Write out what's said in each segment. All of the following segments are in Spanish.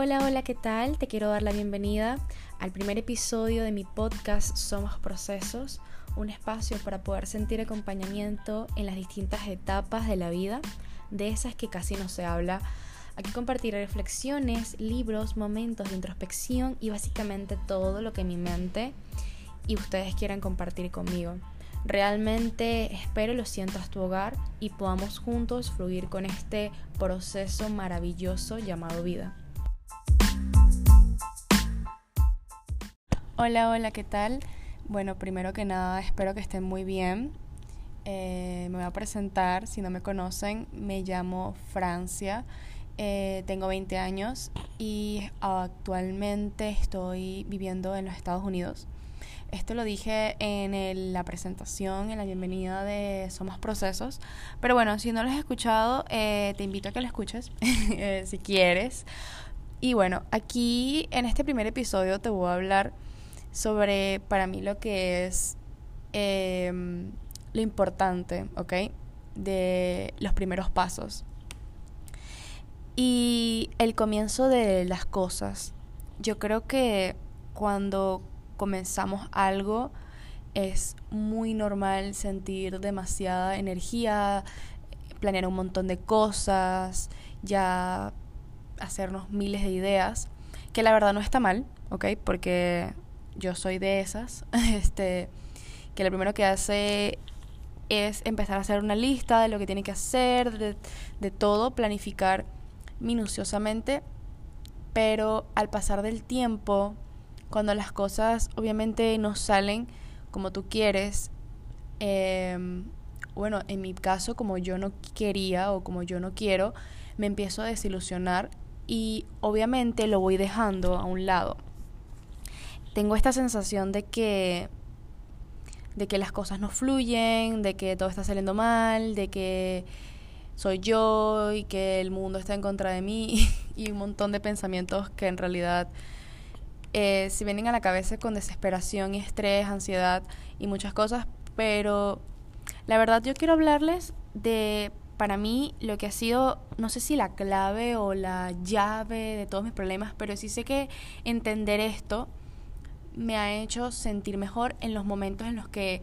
Hola, hola, ¿qué tal? Te quiero dar la bienvenida al primer episodio de mi podcast Somos Procesos, un espacio para poder sentir acompañamiento en las distintas etapas de la vida, de esas que casi no se habla. Aquí compartiré reflexiones, libros, momentos de introspección y básicamente todo lo que mi mente y ustedes quieran compartir conmigo. Realmente espero lo sientas tu hogar y podamos juntos fluir con este proceso maravilloso llamado vida. Hola, hola, ¿qué tal? Bueno, primero que nada, espero que estén muy bien. Eh, me voy a presentar, si no me conocen, me llamo Francia, eh, tengo 20 años y actualmente estoy viviendo en los Estados Unidos. Esto lo dije en la presentación, en la bienvenida de Somos Procesos. Pero bueno, si no lo has escuchado, eh, te invito a que lo escuches, si quieres. Y bueno, aquí en este primer episodio te voy a hablar sobre para mí lo que es em, lo importante, ¿ok? De los primeros pasos. Y el comienzo de las cosas. Yo creo que cuando comenzamos algo es muy normal sentir demasiada energía, planear un montón de cosas, ya hacernos miles de ideas, que la verdad no está mal, ¿ok? Porque yo soy de esas, este, que lo primero que hace es empezar a hacer una lista de lo que tiene que hacer, de, todo, planificar minuciosamente, pero al pasar del tiempo, cuando las cosas obviamente no salen como tú quieres, em, bueno, en mi caso, como yo no quería o como yo no quiero, me empiezo a desilusionar y obviamente lo voy dejando a un lado tengo esta sensación de que de que las cosas no fluyen, de que todo está saliendo mal, de que soy yo y que el mundo está en contra de mí y un montón de pensamientos que en realidad eh, vienen a la cabeza con desesperación estrés, ansiedad y muchas cosas, pero la verdad yo quiero hablarles de para mí lo que ha sido, no sé si la clave o la llave de todos mis problemas, pero sí sé que entender esto me ha hecho sentir mejor en los momentos en los que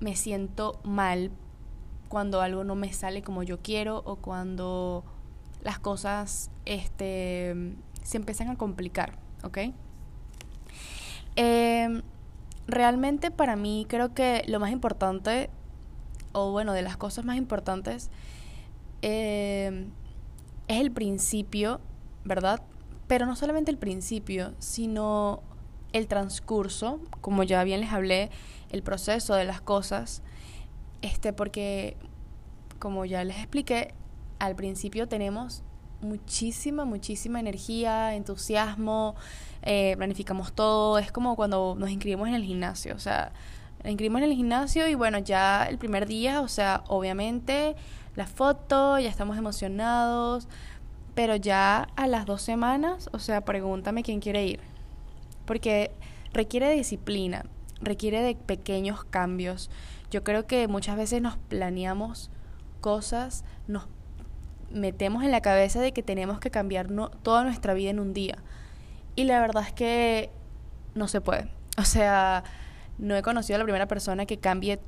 me siento mal cuando algo no me sale como yo quiero o cuando las cosas este, se empiezan a complicar, ¿ok? Em, realmente para mí creo que lo más importante, o bueno, de las cosas más importantes, em, es el principio, ¿verdad? Pero no solamente el principio, sino el transcurso, como ya bien les hablé, el proceso de las cosas, este, porque como ya les expliqué, al principio tenemos muchísima, muchísima energía, entusiasmo, eh, planificamos todo, es como cuando nos inscribimos en el gimnasio, o sea, nos inscribimos en el gimnasio y bueno, ya el primer día, o sea, obviamente la foto, ya estamos emocionados, pero ya a las dos semanas, o sea, pregúntame quién quiere ir porque requiere disciplina, requiere de pequeños cambios. Yo creo que muchas veces nos planeamos cosas, nos metemos en la cabeza de que tenemos que cambiar toda nuestra vida en un día. Y la verdad es que no se puede. O sea, no he conocido a la primera persona que cambie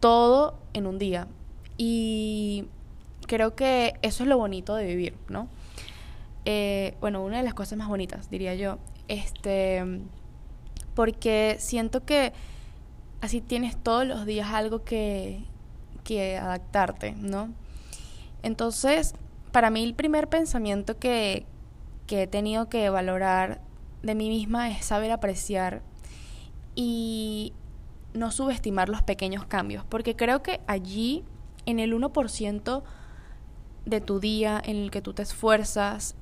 todo en un día. Y creo que eso es lo bonito de vivir, ¿no? Eh, bueno, una de las cosas más bonitas, diría yo, este, porque siento que así tienes todos los días algo que, que adaptarte, ¿no? Entonces, para mí el primer pensamiento que, que he tenido que valorar de mí misma es saber apreciar y no subestimar los pequeños cambios, porque creo que allí, en el 1% de tu día en el que tú te esfuerzas,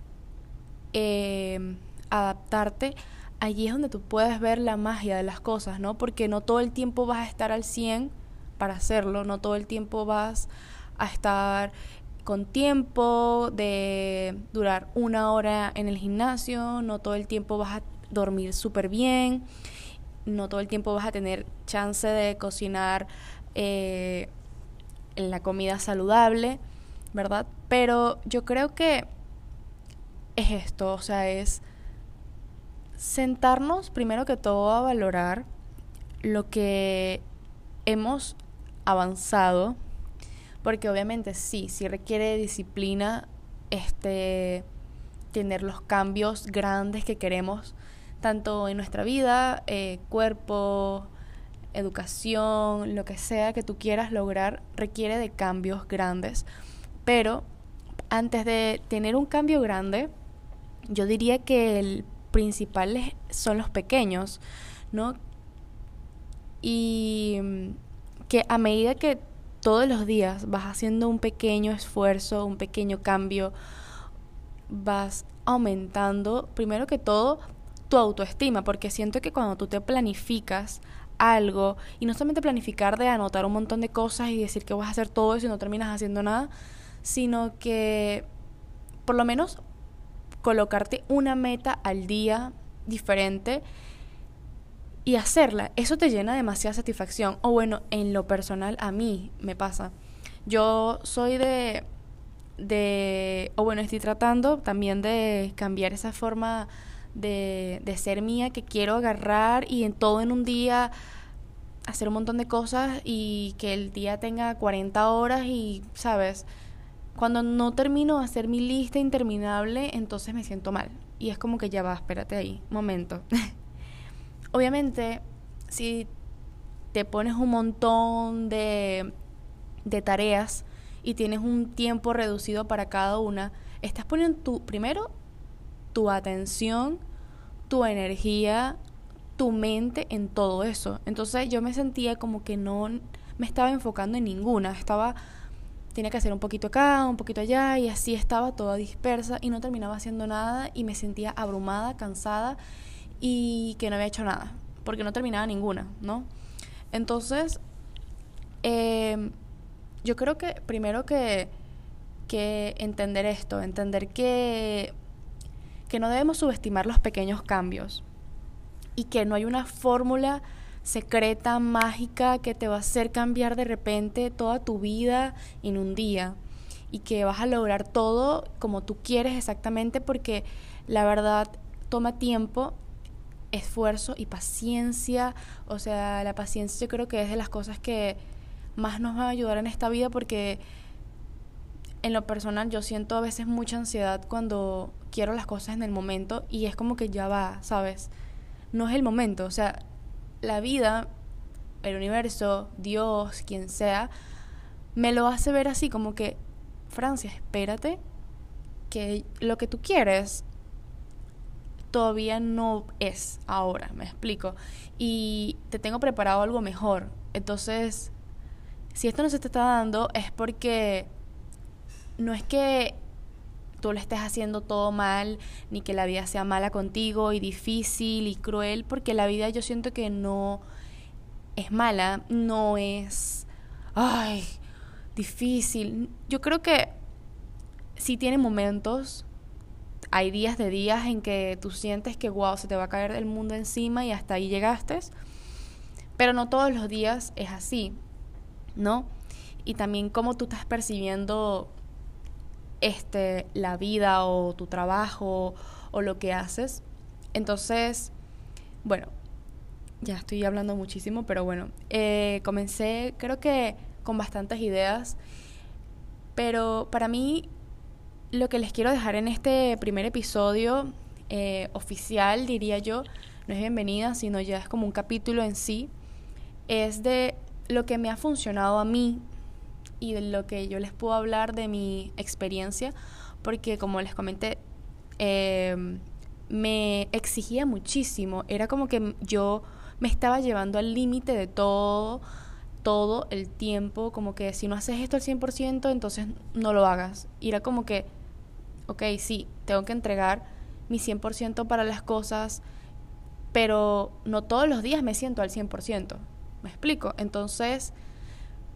eh, adaptarte, allí es donde tú puedes ver la magia de las cosas, ¿no? Porque no todo el tiempo vas a estar al 100 para hacerlo, no todo el tiempo vas a estar con tiempo de durar una hora en el gimnasio, no todo el tiempo vas a dormir súper bien, no todo el tiempo vas a tener chance de cocinar eh, la comida saludable, ¿verdad? Pero yo creo que es esto, o sea, es sentarnos primero que todo a valorar lo que hemos avanzado, porque obviamente sí, sí requiere disciplina este tener los cambios grandes que queremos, tanto en nuestra vida, eh, cuerpo, educación, lo que sea que tú quieras lograr, requiere de cambios grandes. Pero antes de tener un cambio grande, yo diría que el principal son los pequeños, ¿no? Y mm, que a medida que todos los días vas haciendo un pequeño esfuerzo, un pequeño cambio, vas aumentando, primero que todo, tu autoestima, porque siento que cuando tú te planificas algo, y no solamente planificar de anotar un montón de cosas y decir que vas a hacer todo eso y no terminas haciendo nada, sino que por lo menos colocarte una meta al día diferente y hacerla, eso te llena demasiada satisfacción. O bueno, en lo personal a mí me pasa. Yo soy de de o bueno, estoy tratando también de cambiar esa forma de, de ser mía que quiero agarrar y en todo en un día hacer un montón de cosas y que el día tenga 40 horas y, ¿sabes? Cuando no termino de hacer mi lista interminable, entonces me siento mal. Y es como que ya va, espérate ahí, momento. Obviamente, si te pones un montón de, de tareas y tienes un tiempo reducido para cada una, estás poniendo tu, primero tu atención, tu energía, tu mente en todo eso. Entonces yo me sentía como que no me estaba enfocando en ninguna, estaba tenía que hacer un poquito acá, un poquito allá y así estaba toda dispersa y no terminaba haciendo nada y me sentía abrumada, cansada y que no había hecho nada, porque no terminaba ninguna, ¿no? Entonces, em, yo creo que primero que, que entender esto, entender que, que no debemos subestimar los pequeños cambios y que no hay una fórmula secreta, mágica, que te va a hacer cambiar de repente toda tu vida en un día y que vas a lograr todo como tú quieres exactamente porque la verdad toma tiempo esfuerzo y paciencia. O sea, la paciencia yo creo que es de las cosas que más nos va a ayudar en esta vida porque en lo personal yo siento a veces mucha ansiedad cuando quiero las cosas en el momento y es como que ya va, ¿sabes? No es el momento, o sea, la vida, el universo, Dios, quien sea, me lo hace ver así como que, Francia, espérate, que lo que tú quieres todavía no es ahora, me explico. Y te tengo preparado algo mejor. Entonces, si esto no se te está dando es porque no es que tú le estés haciendo todo mal, ni que la vida sea mala contigo y difícil y cruel, porque la vida yo siento que no es mala, no es, ay, difícil. Yo creo que sí tiene momentos hay días de días en que tú sientes que, wow, se te va a caer el mundo encima y hasta ahí llegaste. Pero no todos los días es así, ¿no? Y también cómo tú estás percibiendo este, la vida o tu trabajo o lo que haces. Entonces, bueno, ya estoy hablando muchísimo, pero bueno, eh, comencé creo que con bastantes ideas, pero para mí lo que les quiero dejar en este primer episodio eh, oficial, diría yo, no es bienvenida, sino ya es como un capítulo en sí, es de lo que me ha funcionado a mí y de lo que yo les puedo hablar de mi experiencia, porque como les comenté, em, me exigía muchísimo, era como que yo me estaba llevando al límite de todo, todo el tiempo, como que si no haces esto al 100%, entonces no lo hagas. Y era como que ok, sí, tengo que entregar mi 100% para las cosas, pero no todos los días me siento al 100%. ¿Me explico? Entonces,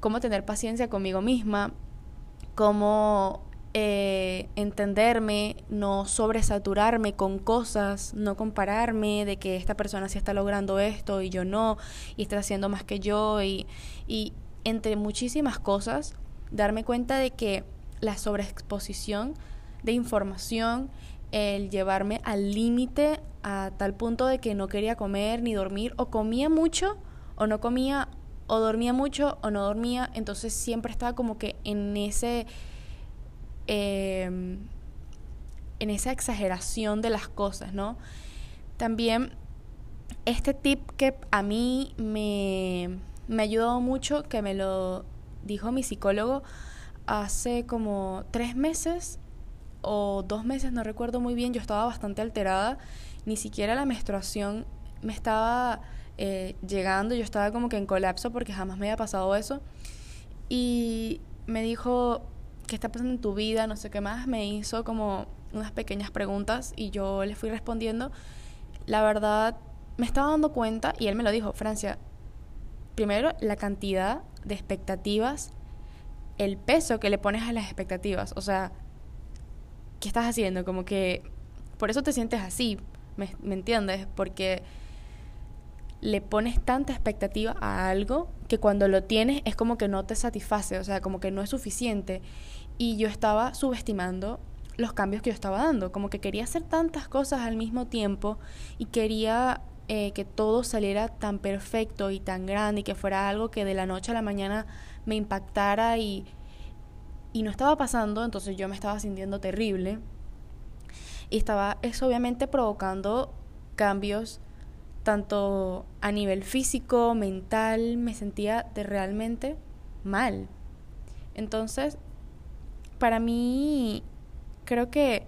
cómo tener paciencia conmigo misma, cómo eh, entenderme, no sobresaturarme con cosas, no compararme de que esta persona sí está logrando esto y yo no, y está haciendo más que yo, y, y entre muchísimas cosas, darme cuenta de que la sobreexposición de información el llevarme al límite a tal punto de que no quería comer ni dormir, o comía mucho o no comía, o dormía mucho o no dormía, entonces siempre estaba como que en ese... Em, en esa exageración de las cosas, ¿no? También este tip que a mí me, me ayudó mucho, que me lo dijo mi psicólogo hace como tres meses o dos meses, no recuerdo muy bien, yo estaba bastante alterada, ni siquiera la menstruación me estaba eh, llegando, yo estaba como que en colapso porque jamás me había pasado eso. Y me dijo, ¿qué está pasando en tu vida? No sé qué más, me hizo como unas pequeñas preguntas y yo le fui respondiendo. La verdad, me estaba dando cuenta, y él me lo dijo, Francia, primero la cantidad de expectativas, el peso que le pones a las expectativas, o sea, ¿qué estás haciendo? Como que por eso te sientes así, ¿me, ¿me entiendes? Porque le pones tanta expectativa a algo que cuando lo tienes es como que no te satisface, o sea, como que no es suficiente. Y yo estaba subestimando los cambios que yo estaba dando, como que quería hacer tantas cosas al mismo tiempo y quería eh, que todo saliera tan perfecto y tan grande y que fuera algo que de la noche a la mañana me impactara y, y no estaba pasando, entonces yo me estaba sintiendo terrible y estaba eso obviamente provocando cambios tanto a nivel físico, mental, me sentía de realmente mal. Entonces, para mí creo que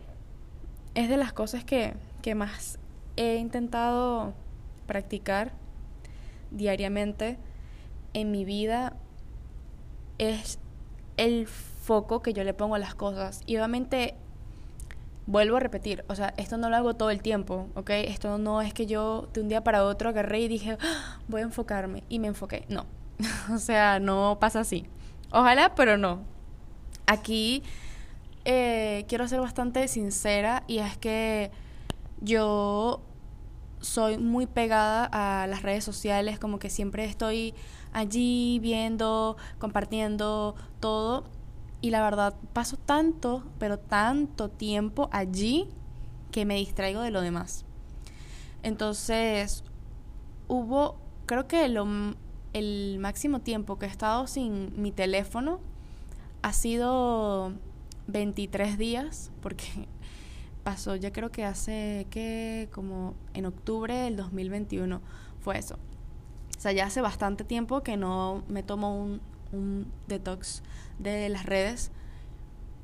es de las cosas que, que más he intentado practicar diariamente en mi vida es el foco que yo le pongo a las cosas. Y obviamente vuelvo a repetir, o sea, esto no lo hago todo el tiempo, ¿ok? Esto no es que yo de un día para otro agarré y dije, ah, voy a enfocarme y me enfoqué. No, o sea, no pasa así. Ojalá, pero no. Aquí eh, quiero ser bastante sincera y es que yo soy muy pegada a las redes sociales, como que siempre estoy allí viendo, compartiendo todo. Y la verdad, paso tanto, pero tanto tiempo allí que me distraigo de lo demás. Entonces, hubo, creo que lo, el máximo tiempo que he estado sin mi teléfono ha sido 23 días, porque pasó, ya creo que hace que como en octubre del 2021 fue eso. O sea, ya hace bastante tiempo que no me tomo un, un detox de las redes,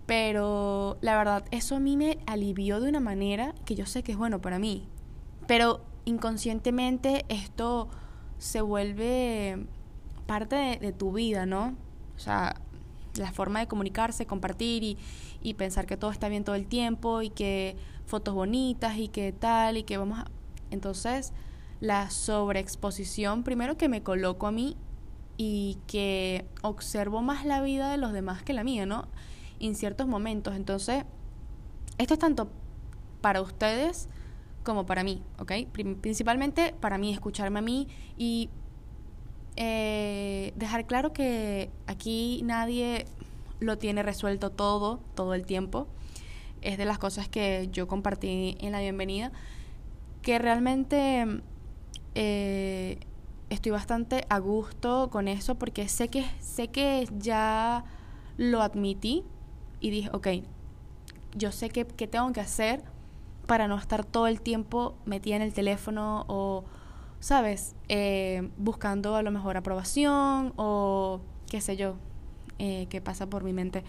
pero la verdad, eso a mí me alivió de una manera que yo sé que es bueno para mí. Pero inconscientemente esto se vuelve parte de, tu vida, ¿no? O sea, la forma de comunicarse, compartir y, y pensar que todo está bien todo el tiempo y que fotos bonitas y que tal y que vamos a... Entonces, la sobreexposición, primero que me coloco a mí y que observo más la vida de los demás que la mía, ¿no? En ciertos momentos. Entonces, esto es tanto para ustedes como para mí, ¿ok? Principalmente para mí, escucharme a mí y eh, dejar claro que aquí nadie lo tiene resuelto todo, todo el tiempo. Es de las cosas que yo compartí en la bienvenida, que realmente eh, estoy bastante a gusto con eso porque sé que, sé que ya lo admití y dije, ok, yo sé que, qué tengo que hacer para no estar todo el tiempo metida en el teléfono o, ¿sabes? Eh, buscando a lo mejor aprobación o qué sé yo, eh, que pasa por mi mente.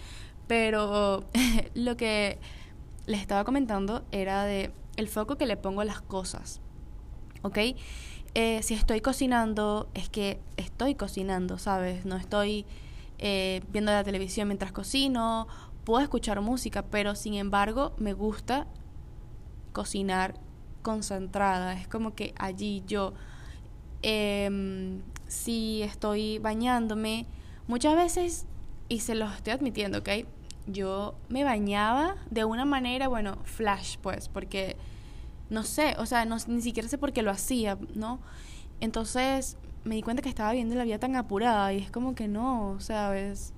Pero lo que les estaba comentando era de el foco que le pongo a las cosas. ¿Ok? Eh, si estoy cocinando, es que estoy cocinando, ¿sabes? No estoy eh, viendo la televisión mientras cocino, puedo escuchar música, pero sin embargo me gusta cocinar concentrada. Es como que allí yo, em, si estoy bañándome, muchas veces y se los estoy admitiendo, ¿ok? Yo me bañaba de una manera, bueno, flash, pues, porque no sé, o sea, no, ni siquiera sé por qué lo hacía, ¿no? Entonces me di cuenta que estaba viendo la vida tan apurada y es como que no, ¿sabes?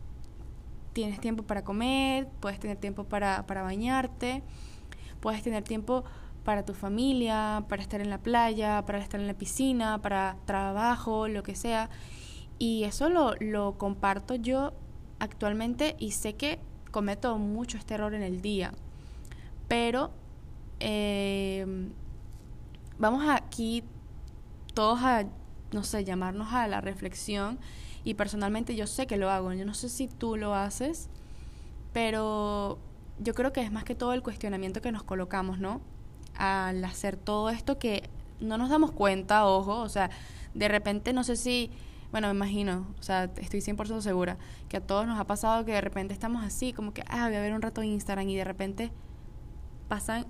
Tienes tiempo para comer, puedes tener tiempo para, para bañarte, puedes tener tiempo para tu familia, para estar en la playa, para estar en la piscina, para trabajo, lo que sea. Y eso lo, lo comparto yo actualmente y sé que cometo mucho este error en el día. Pero eh, vamos aquí todos a, no sé, llamarnos a la reflexión. Y personalmente yo sé que lo hago. Yo no sé si tú lo haces, pero yo creo que es más que todo el cuestionamiento que nos colocamos, ¿no? Al hacer todo esto que no nos damos cuenta, ojo, o sea, de repente no sé si, bueno, me imagino, o sea, estoy 100% segura que a todos nos ha pasado que de repente estamos así, como que, ah, voy a ver un rato en Instagram y de repente pasan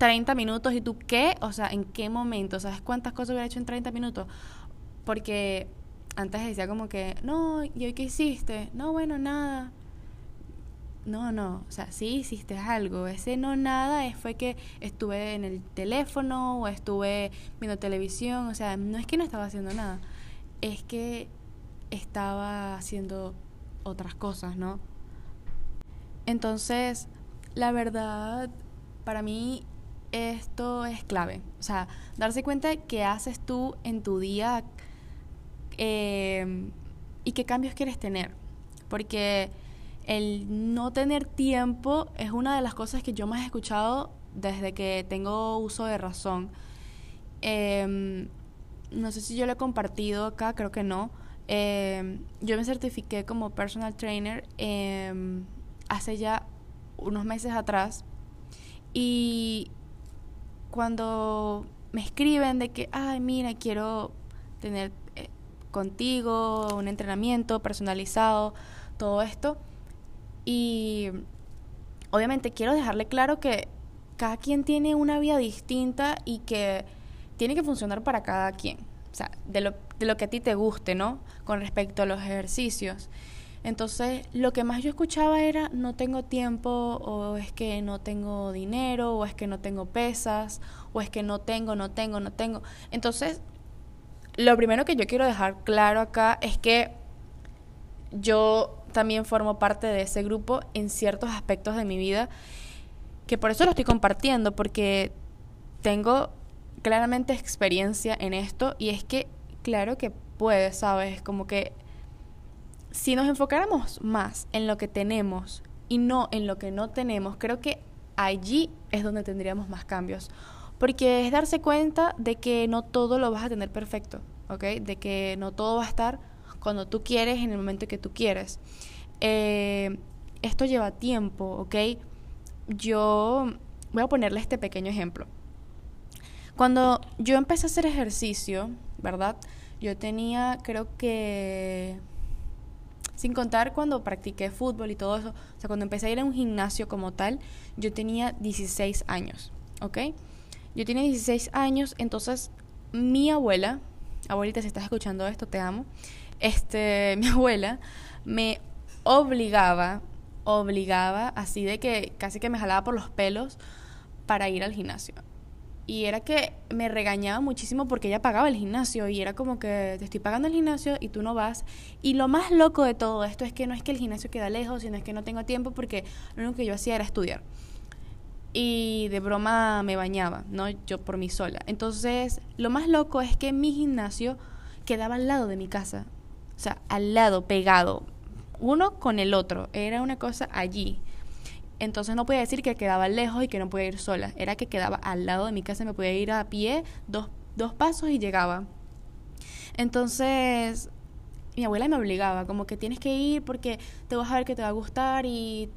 30 minutos y tú, ¿qué? O sea, ¿en qué momento? ¿Sabes cuántas cosas hubiera hecho en 30 minutos? Porque antes decía como que, no, ¿y hoy qué hiciste? No, bueno, nada no, no, o sea, sí hiciste algo. Ese no nada es, fue que estuve en el teléfono o estuve viendo televisión. O sea, no es que no estaba haciendo nada, es que estaba haciendo otras cosas, ¿no? Entonces, la verdad, para mí esto es clave. O sea, darse cuenta de qué haces tú en tu día eh, y qué cambios quieres tener. Porque el no tener tiempo es una de las cosas que yo más he escuchado desde que tengo uso de razón. Em, no sé si yo lo he compartido acá, creo que no. Em, yo me certifiqué como personal trainer em, hace ya unos meses atrás y cuando me escriben de que, ay, mira, quiero tener eh, contigo un entrenamiento personalizado, todo esto, y obviamente quiero dejarle claro que cada quien tiene una vida distinta y que tiene que funcionar para cada quien. O sea, de lo, de lo que a ti te guste, ¿no? Con respecto a los ejercicios. Entonces, lo que más yo escuchaba era no tengo tiempo, o es que no tengo dinero, o es que no tengo pesas, o es que no tengo, no tengo, no tengo. Entonces, lo primero que yo quiero dejar claro acá es que yo también formo parte de ese grupo en ciertos aspectos de mi vida, que por eso lo estoy compartiendo, porque tengo claramente experiencia en esto y es que, claro que puede, ¿sabes? Como que si nos enfocáramos más en lo que tenemos y no en lo que no tenemos, creo que allí es donde tendríamos más cambios. Porque es darse cuenta de que no todo lo vas a tener perfecto, ¿ok? De que no todo va a estar cuando tú quieres, en el momento que tú quieres. Eh, esto lleva tiempo, ¿ok? Yo voy a ponerle este pequeño ejemplo. Cuando yo empecé a hacer ejercicio, ¿verdad? Yo tenía, creo que, sin contar cuando practiqué fútbol y todo eso, o sea, cuando empecé a ir a un gimnasio como tal, yo tenía 16 años, ¿ok? Yo tenía 16 años, entonces mi abuela, abuelita, si estás escuchando esto, te amo este, mi abuela me obligaba, obligaba, así de que casi que me jalaba por los pelos para ir al gimnasio. Y era que me regañaba muchísimo porque ella pagaba el gimnasio y era como que te estoy pagando el gimnasio y tú no vas. Y lo más loco de todo esto es que no es que el gimnasio queda lejos, sino es que no tengo tiempo porque lo único que yo hacía era estudiar. Y de broma me bañaba, ¿no? Yo por mí sola. Entonces, lo más loco es que mi gimnasio quedaba al lado de mi casa. O sea, al lado, pegado, uno con el otro. Era una cosa allí. Entonces no podía decir que quedaba lejos y que no podía ir sola. Era que quedaba al lado de mi casa, me podía ir a pie dos, dos pasos y llegaba. Entonces mi abuela me obligaba, como que tienes que ir porque te vas a ver que te va a gustar y,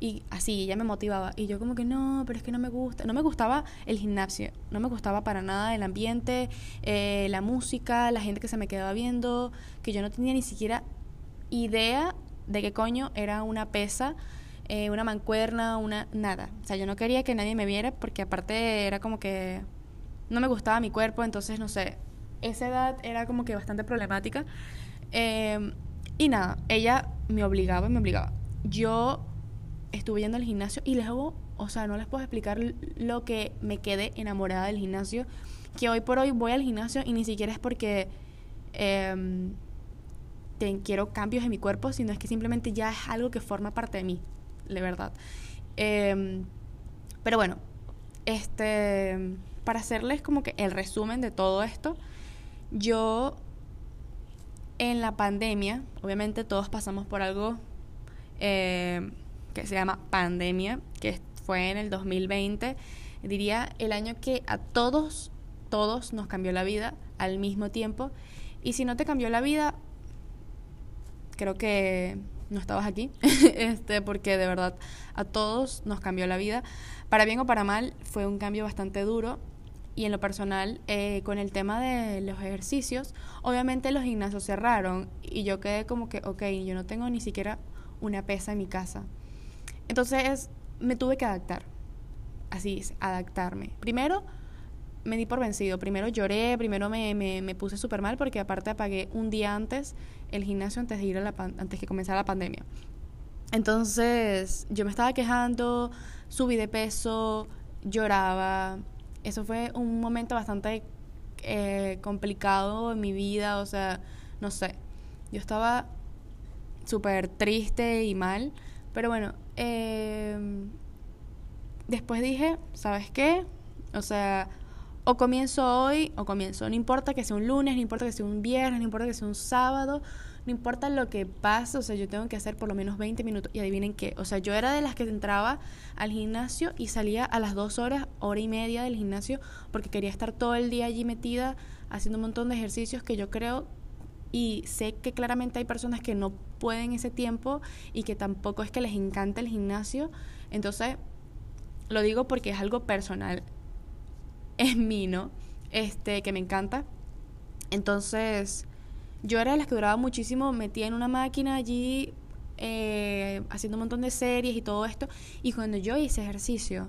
y así, ella me motivaba. Y yo como que no, pero es que no me gusta. No me gustaba el gimnasio, no me gustaba para nada el ambiente, eh, la música, la gente que se me quedaba viendo, que yo no tenía ni siquiera idea de qué coño era una pesa, eh, una mancuerna, una nada. O sea, yo no quería que nadie me viera porque aparte era como que no me gustaba mi cuerpo, entonces no sé, esa edad era como que bastante problemática. Em, y nada, ella me obligaba me obligaba. Yo estuve yendo al gimnasio y luego, o sea, no les puedo explicar lo que me quedé enamorada del gimnasio, que hoy por hoy voy al gimnasio y ni siquiera es porque... Eh, quiero cambios en mi cuerpo, sino es que simplemente ya es algo que forma parte de mí, de verdad. Em, Pero bueno, este, para hacerles como que el resumen de todo esto, yo en la pandemia, obviamente todos pasamos por algo eh, que se llama pandemia, que fue en el 2020, diría el año que a todos, todos nos cambió la vida al mismo tiempo. Y si no te cambió la vida, creo que no estabas aquí, este, porque de verdad a todos nos cambió la vida. Para bien o para mal, fue un cambio bastante duro. Y en lo personal, eh, con el tema de los ejercicios, obviamente los gimnasios cerraron y yo quedé como que, ok, yo no tengo ni siquiera una pesa en mi casa. Entonces me tuve que adaptar, así es, adaptarme. Primero me di por vencido, primero lloré, primero me, me, me puse súper mal porque aparte apagué un día antes el gimnasio antes de ir a la antes que comenzara la pandemia. Entonces yo me estaba quejando, subí de peso, lloraba. Eso fue un momento bastante eh, complicado en mi vida, o sea, no sé. Yo estaba súper triste y mal, pero bueno, em, después dije, ¿sabes qué? O sea, o comienzo hoy o comienzo. No importa que sea un lunes, no importa que sea un viernes, no importa que sea un sábado, no importa lo que pase, o sea, yo tengo que hacer por lo menos 20 minutos. Y adivinen qué, o sea, yo era de las que entraba al gimnasio y salía a las dos horas, hora y media del gimnasio, porque quería estar todo el día allí metida haciendo un montón de ejercicios que yo creo y sé que claramente hay personas que no pueden ese tiempo y que tampoco es que les encanta el gimnasio. Entonces, lo digo porque es algo personal en mí, ¿no? Este, que me encanta. Entonces, yo era de las que duraba muchísimo, metía en una máquina allí, eh, haciendo un montón de series y todo esto. Y cuando yo hice ejercicio,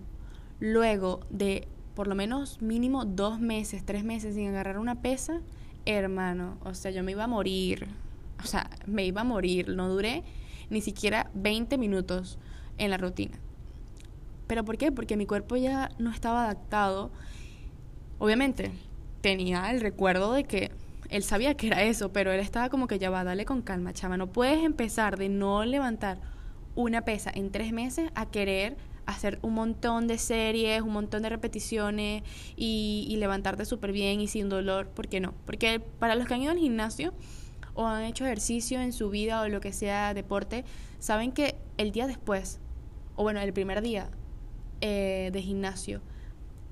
luego de por lo menos mínimo dos meses, tres meses sin agarrar una pesa, hermano, o sea, yo me iba a morir. O sea, me iba a morir. No duré ni siquiera 20 minutos en la rutina. ¿Pero por qué? Porque mi cuerpo ya no estaba adaptado Obviamente, tenía el recuerdo de que él sabía que era eso, pero él estaba como que ya va, dale con calma, chava. No puedes empezar de no levantar una pesa en tres meses a querer hacer un montón de series, un montón de repeticiones y, levantarte súper bien y sin dolor. ¿Por qué no? Porque para los que han ido al gimnasio o han hecho ejercicio en su vida o lo que sea deporte, saben que el día después, o bueno, el primer día eh, de gimnasio,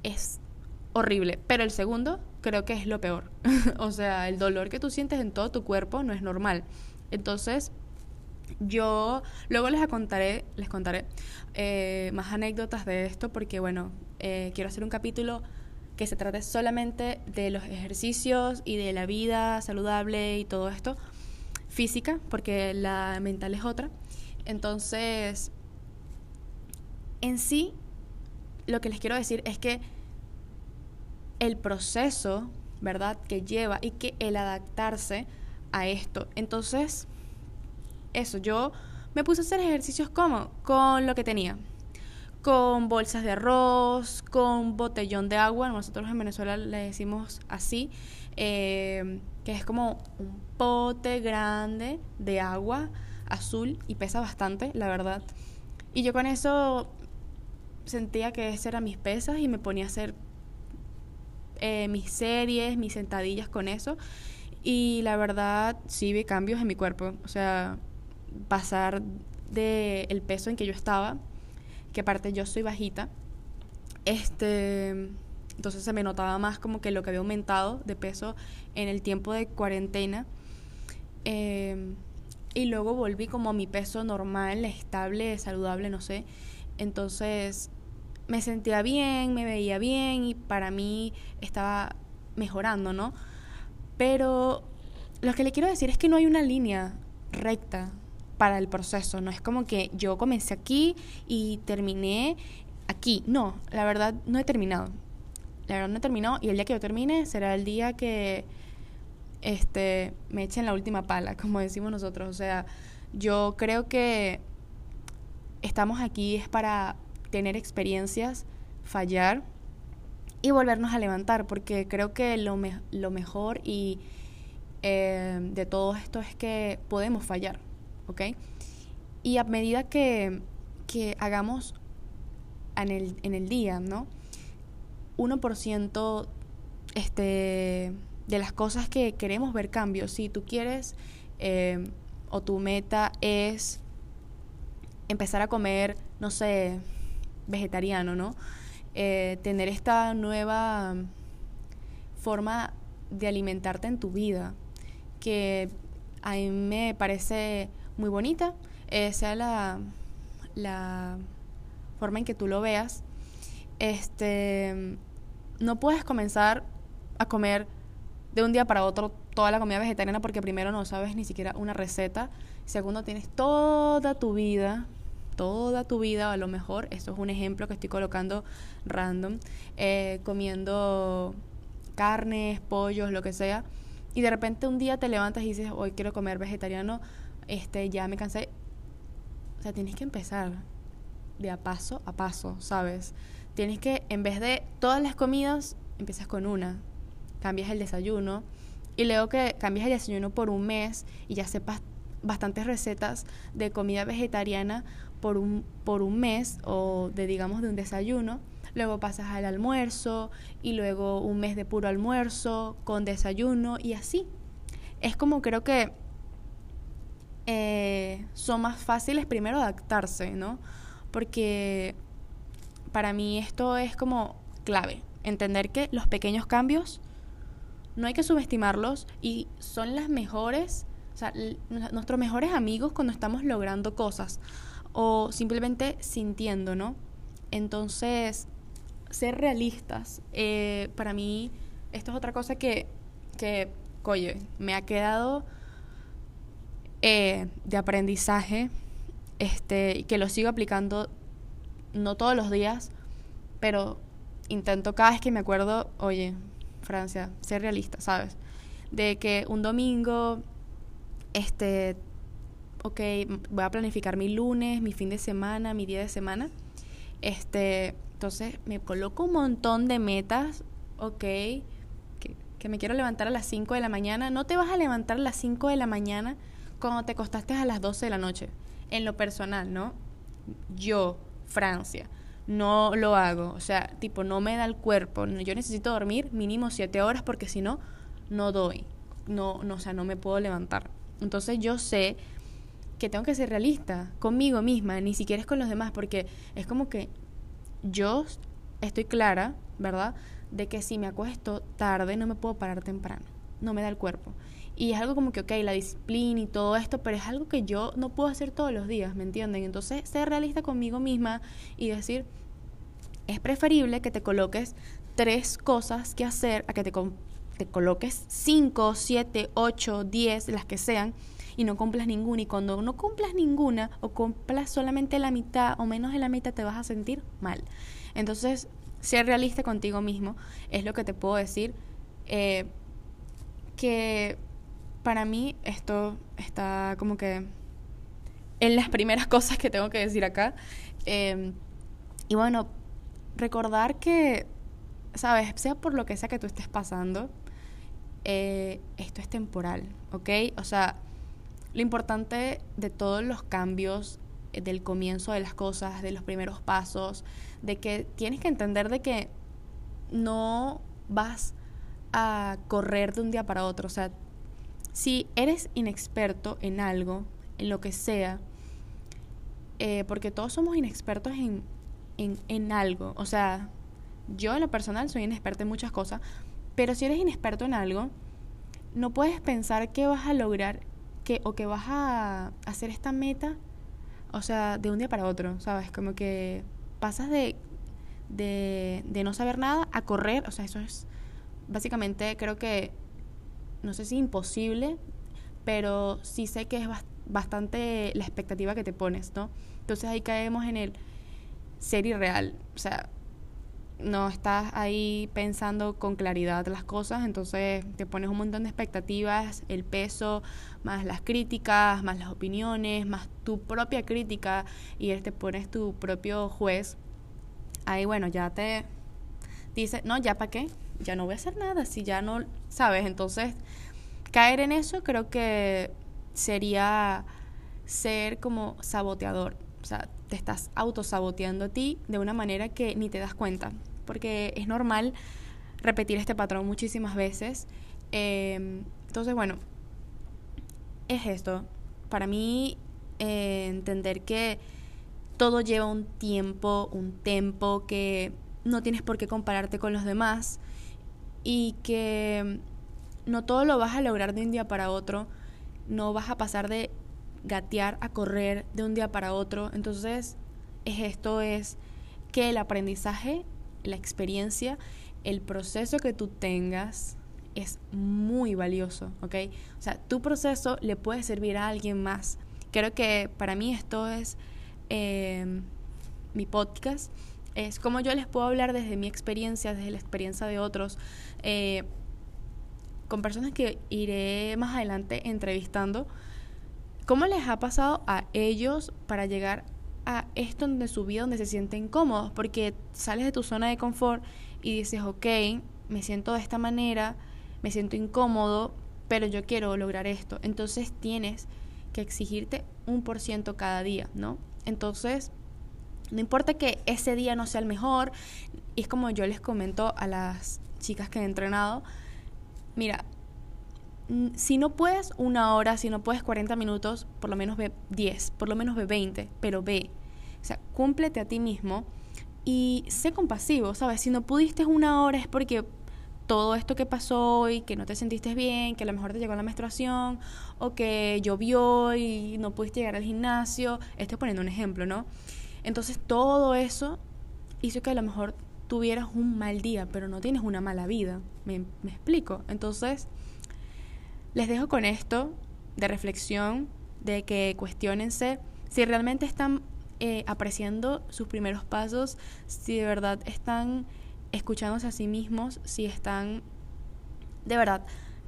es horrible. Pero el segundo creo que es lo peor. o sea, el dolor que tú sientes en todo tu cuerpo no es normal. Entonces, yo luego les contaré, les contaré eh, más anécdotas de esto porque, bueno, eh, quiero hacer un capítulo que se trate solamente de los ejercicios y de la vida saludable y todo esto, física, porque la mental es otra. Entonces, en sí, lo que les quiero decir es que el proceso, ¿verdad?, que lleva y que el adaptarse a esto. Entonces, eso, yo me puse a hacer ejercicios como con lo que tenía. Con bolsas de arroz, con botellón de agua, nosotros en Venezuela le decimos así, eh, que es como un pote grande de agua azul y pesa bastante, la verdad. Y yo con eso sentía que ese eran mis pesas y me ponía a hacer eh, mis series, mis sentadillas con eso. Y la verdad, sí vi cambios en mi cuerpo. O sea, pasar del el peso en que yo estaba, que aparte yo soy bajita, este, entonces se me notaba más como que lo que había aumentado de peso en el tiempo de cuarentena. Em, y luego volví como a mi peso normal, estable, saludable, no sé. Entonces, me sentía bien, me veía bien y para mí estaba mejorando, ¿no? Pero lo que le quiero decir es que no hay una línea recta para el proceso, no es como que yo comencé aquí y terminé aquí, no, la verdad no he terminado. La verdad no he terminado y el día que yo termine será el día que este me echen la última pala, como decimos nosotros, o sea, yo creo que estamos aquí es para tener experiencias, fallar y volvernos a levantar, porque creo que lo, lo mejor y eh, de todo esto es que podemos fallar, ¿ok? Y a medida que, que hagamos en el, en el día, ¿no? 1% este, de las cosas que queremos ver cambios. Si tú quieres eh, o tu meta es empezar a comer, no sé, vegetariano, ¿no? Eh, tener esta nueva forma de alimentarte en tu vida, que a mí me parece muy bonita, eh, sea la, la forma en que tú lo veas, este, no puedes comenzar a comer de un día para otro toda la comida vegetariana porque primero no sabes ni siquiera una receta, segundo tienes toda tu vida, toda tu vida, a lo mejor, esto es un ejemplo que estoy colocando random, eh, comiendo carnes, pollos, lo que sea, y de repente un día te levantas y dices, hoy quiero comer vegetariano, este, ya me cansé. O sea, tienes que empezar de a paso a paso, ¿sabes? Tienes que, en vez de todas las comidas, empiezas con una, cambias el desayuno, y luego que cambias el desayuno por un mes y ya sepas bastantes recetas de comida vegetariana por un, por un mes o de digamos de un desayuno, luego pasas al almuerzo y luego un mes de puro almuerzo con desayuno y así. Es como creo que eh, son más fáciles primero adaptarse, ¿no? Porque para mí esto es como clave, entender que los pequeños cambios no hay que subestimarlos y son las mejores, o sea, nuestros mejores amigos cuando estamos logrando cosas o simplemente sintiendo, ¿no? Entonces, ser realistas, eh, para mí, esto es otra cosa que, que oye, me ha quedado eh, de aprendizaje, este, que lo sigo aplicando no todos los días, pero intento cada vez que me acuerdo, oye, Francia, ser realista, ¿sabes? De que un domingo, este, ok, voy a planificar mi lunes, mi fin de semana, mi día de semana. Este, entonces me coloco un montón de metas, ok, que, que me quiero levantar a las 5 de la mañana. No te vas a levantar a las 5 de la mañana cuando te acostaste a las 12 de la noche. En lo personal, ¿no? Yo, Francia, no lo hago. O sea, tipo, no me da el cuerpo. Yo necesito dormir mínimo siete horas porque si no, no doy. No, no, o sea, no me puedo levantar. Entonces yo sé que tengo que ser realista conmigo misma, ni siquiera es con los demás, porque es como que yo estoy clara, ¿verdad? De que si me acuesto tarde no me puedo parar temprano. No me da el cuerpo. Y es algo como que, ok, la disciplina y todo esto, pero es algo que yo no puedo hacer todos los días, ¿me entienden? Entonces, ser realista conmigo misma y decir, es preferible que te coloques tres cosas que hacer a que te, te coloques cinco, siete, ocho, diez, las que sean, y no cumplas ninguna. Y cuando no cumplas ninguna o cumplas solamente la mitad o menos de la mitad, te vas a sentir mal. Entonces, ser realista contigo mismo es lo que te puedo decir. Eh, que para mí esto está como que en las primeras cosas que tengo que decir acá. Em, y bueno, recordar que, sabes, sea por lo que sea que tú estés pasando, eh, esto es temporal, ¿ok? O sea, lo importante de todos los cambios eh, del comienzo de las cosas, de los primeros pasos, de que tienes que entender de que no vas a correr de un día para otro, o sea, si eres inexperto en algo, en lo que sea, eh, porque todos somos inexpertos en, en, algo, o sea, yo en lo personal soy inexperta en muchas cosas, pero si eres inexperto en algo, no puedes pensar que vas a lograr que, o que vas a hacer esta meta, o sea, de un día para otro, ¿sabes? Como que pasas de, de, de no saber nada a correr, o sea, eso es básicamente creo que no sé si imposible, pero sí sé que es bastante la expectativa que te pones, ¿no? Entonces ahí caemos en el ser irreal, o sea, no estás ahí pensando con claridad las cosas, entonces te pones un montón de expectativas, el peso, más las críticas, más las opiniones, más tu propia crítica y te pones tu propio juez. Ahí bueno, ya te dice, no, ya para qué, ya no voy a hacer nada, si ya no, sabes, entonces caer en eso creo que sería ser como saboteador, sea, te estás autosaboteando a ti de una manera que ni te das cuenta. Porque es normal repetir este patrón muchísimas veces. Em, entonces, bueno, es esto. Para mí, eh, entender que todo lleva un tiempo, un tempo, que no tienes por qué compararte con los demás y que no todo lo vas a lograr de un día para otro, no vas a pasar de gatear a correr de un día para otro. Entonces, es esto es que el aprendizaje, la experiencia, el proceso que tú tengas es muy valioso, ¿ok? O sea, tu proceso le puede servir a alguien más. Creo que para mí esto es em, mi podcast. Es como yo les puedo hablar desde mi experiencia, desde la experiencia de otros. Eh, con personas que iré más adelante entrevistando, ¿cómo les ha pasado a ellos para llegar a esto de su vida donde se sienten cómodos? Porque sales de tu zona de confort y dices, ok, me siento de esta manera, me siento incómodo, pero yo quiero lograr esto. Entonces tienes que exigirte un por ciento cada día, ¿no? Entonces, no importa que ese día no sea el mejor, es como yo les comento a las chicas que he entrenado, mira, si no puedes una hora, si no puedes 40 minutos, por lo menos ve 10, por lo menos ve 20, pero ve. O sea, cúmplete a ti mismo y sé compasivo, ¿sabes? Si no pudiste una hora es porque todo esto que pasó y que no te sentiste bien, que a lo mejor te llegó la menstruación o que llovió y no pudiste llegar al gimnasio, estoy poniendo un ejemplo, ¿no? Entonces todo eso hizo que a lo mejor tuvieras un mal día, pero no tienes una mala vida. ¿Me, explico? Entonces, les dejo con esto de reflexión, de que cuestionense si realmente están eh, apreciando sus primeros pasos, si de verdad están escuchándose a sí mismos, si están de verdad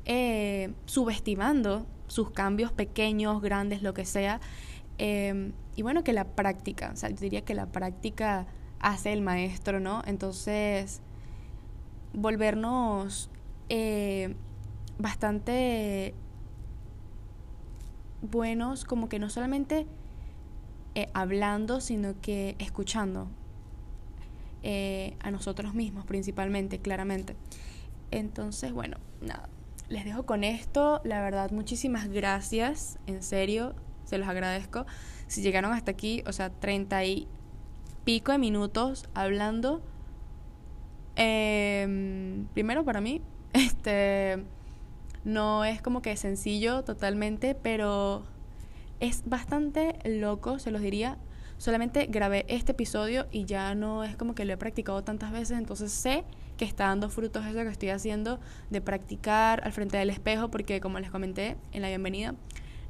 eh, subestimando sus cambios pequeños, grandes, lo que sea. Eh, y bueno, que la práctica, o sea, yo diría que la práctica hace el maestro, ¿no? Entonces, volvernos eh, bastante buenos, como que no solamente eh, hablando, sino que escuchando eh, a nosotros mismos principalmente, claramente. Entonces, bueno, nada, les dejo con esto. La verdad, muchísimas gracias, en serio, se los agradezco. Si llegaron hasta aquí, o sea, 30 y pico de minutos hablando. Em, primero para mí, este no es como que sencillo totalmente, pero es bastante loco, se los diría. Solamente grabé este episodio y ya no es como que lo he practicado tantas veces, entonces sé que está dando frutos eso que estoy haciendo de practicar al frente del espejo, porque como les comenté en la bienvenida,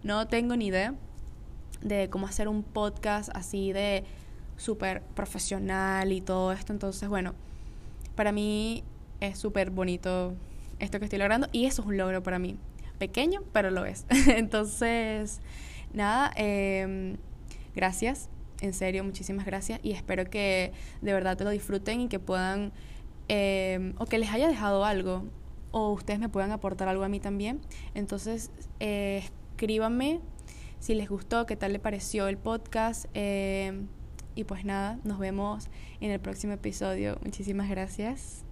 no tengo ni idea de cómo hacer un podcast así de súper profesional y todo esto. Entonces, bueno, para mí es súper bonito esto que estoy logrando y eso es un logro para mí. Pequeño, pero lo es. Entonces, nada, em, gracias, en serio, muchísimas gracias y espero que de verdad te lo disfruten y que puedan, em, o que les haya dejado algo, o ustedes me puedan aportar algo a mí también. Entonces, eh, escríbanme si les gustó, qué tal le pareció el podcast. Eh, y pues nada, nos vemos en el próximo episodio. Muchísimas gracias.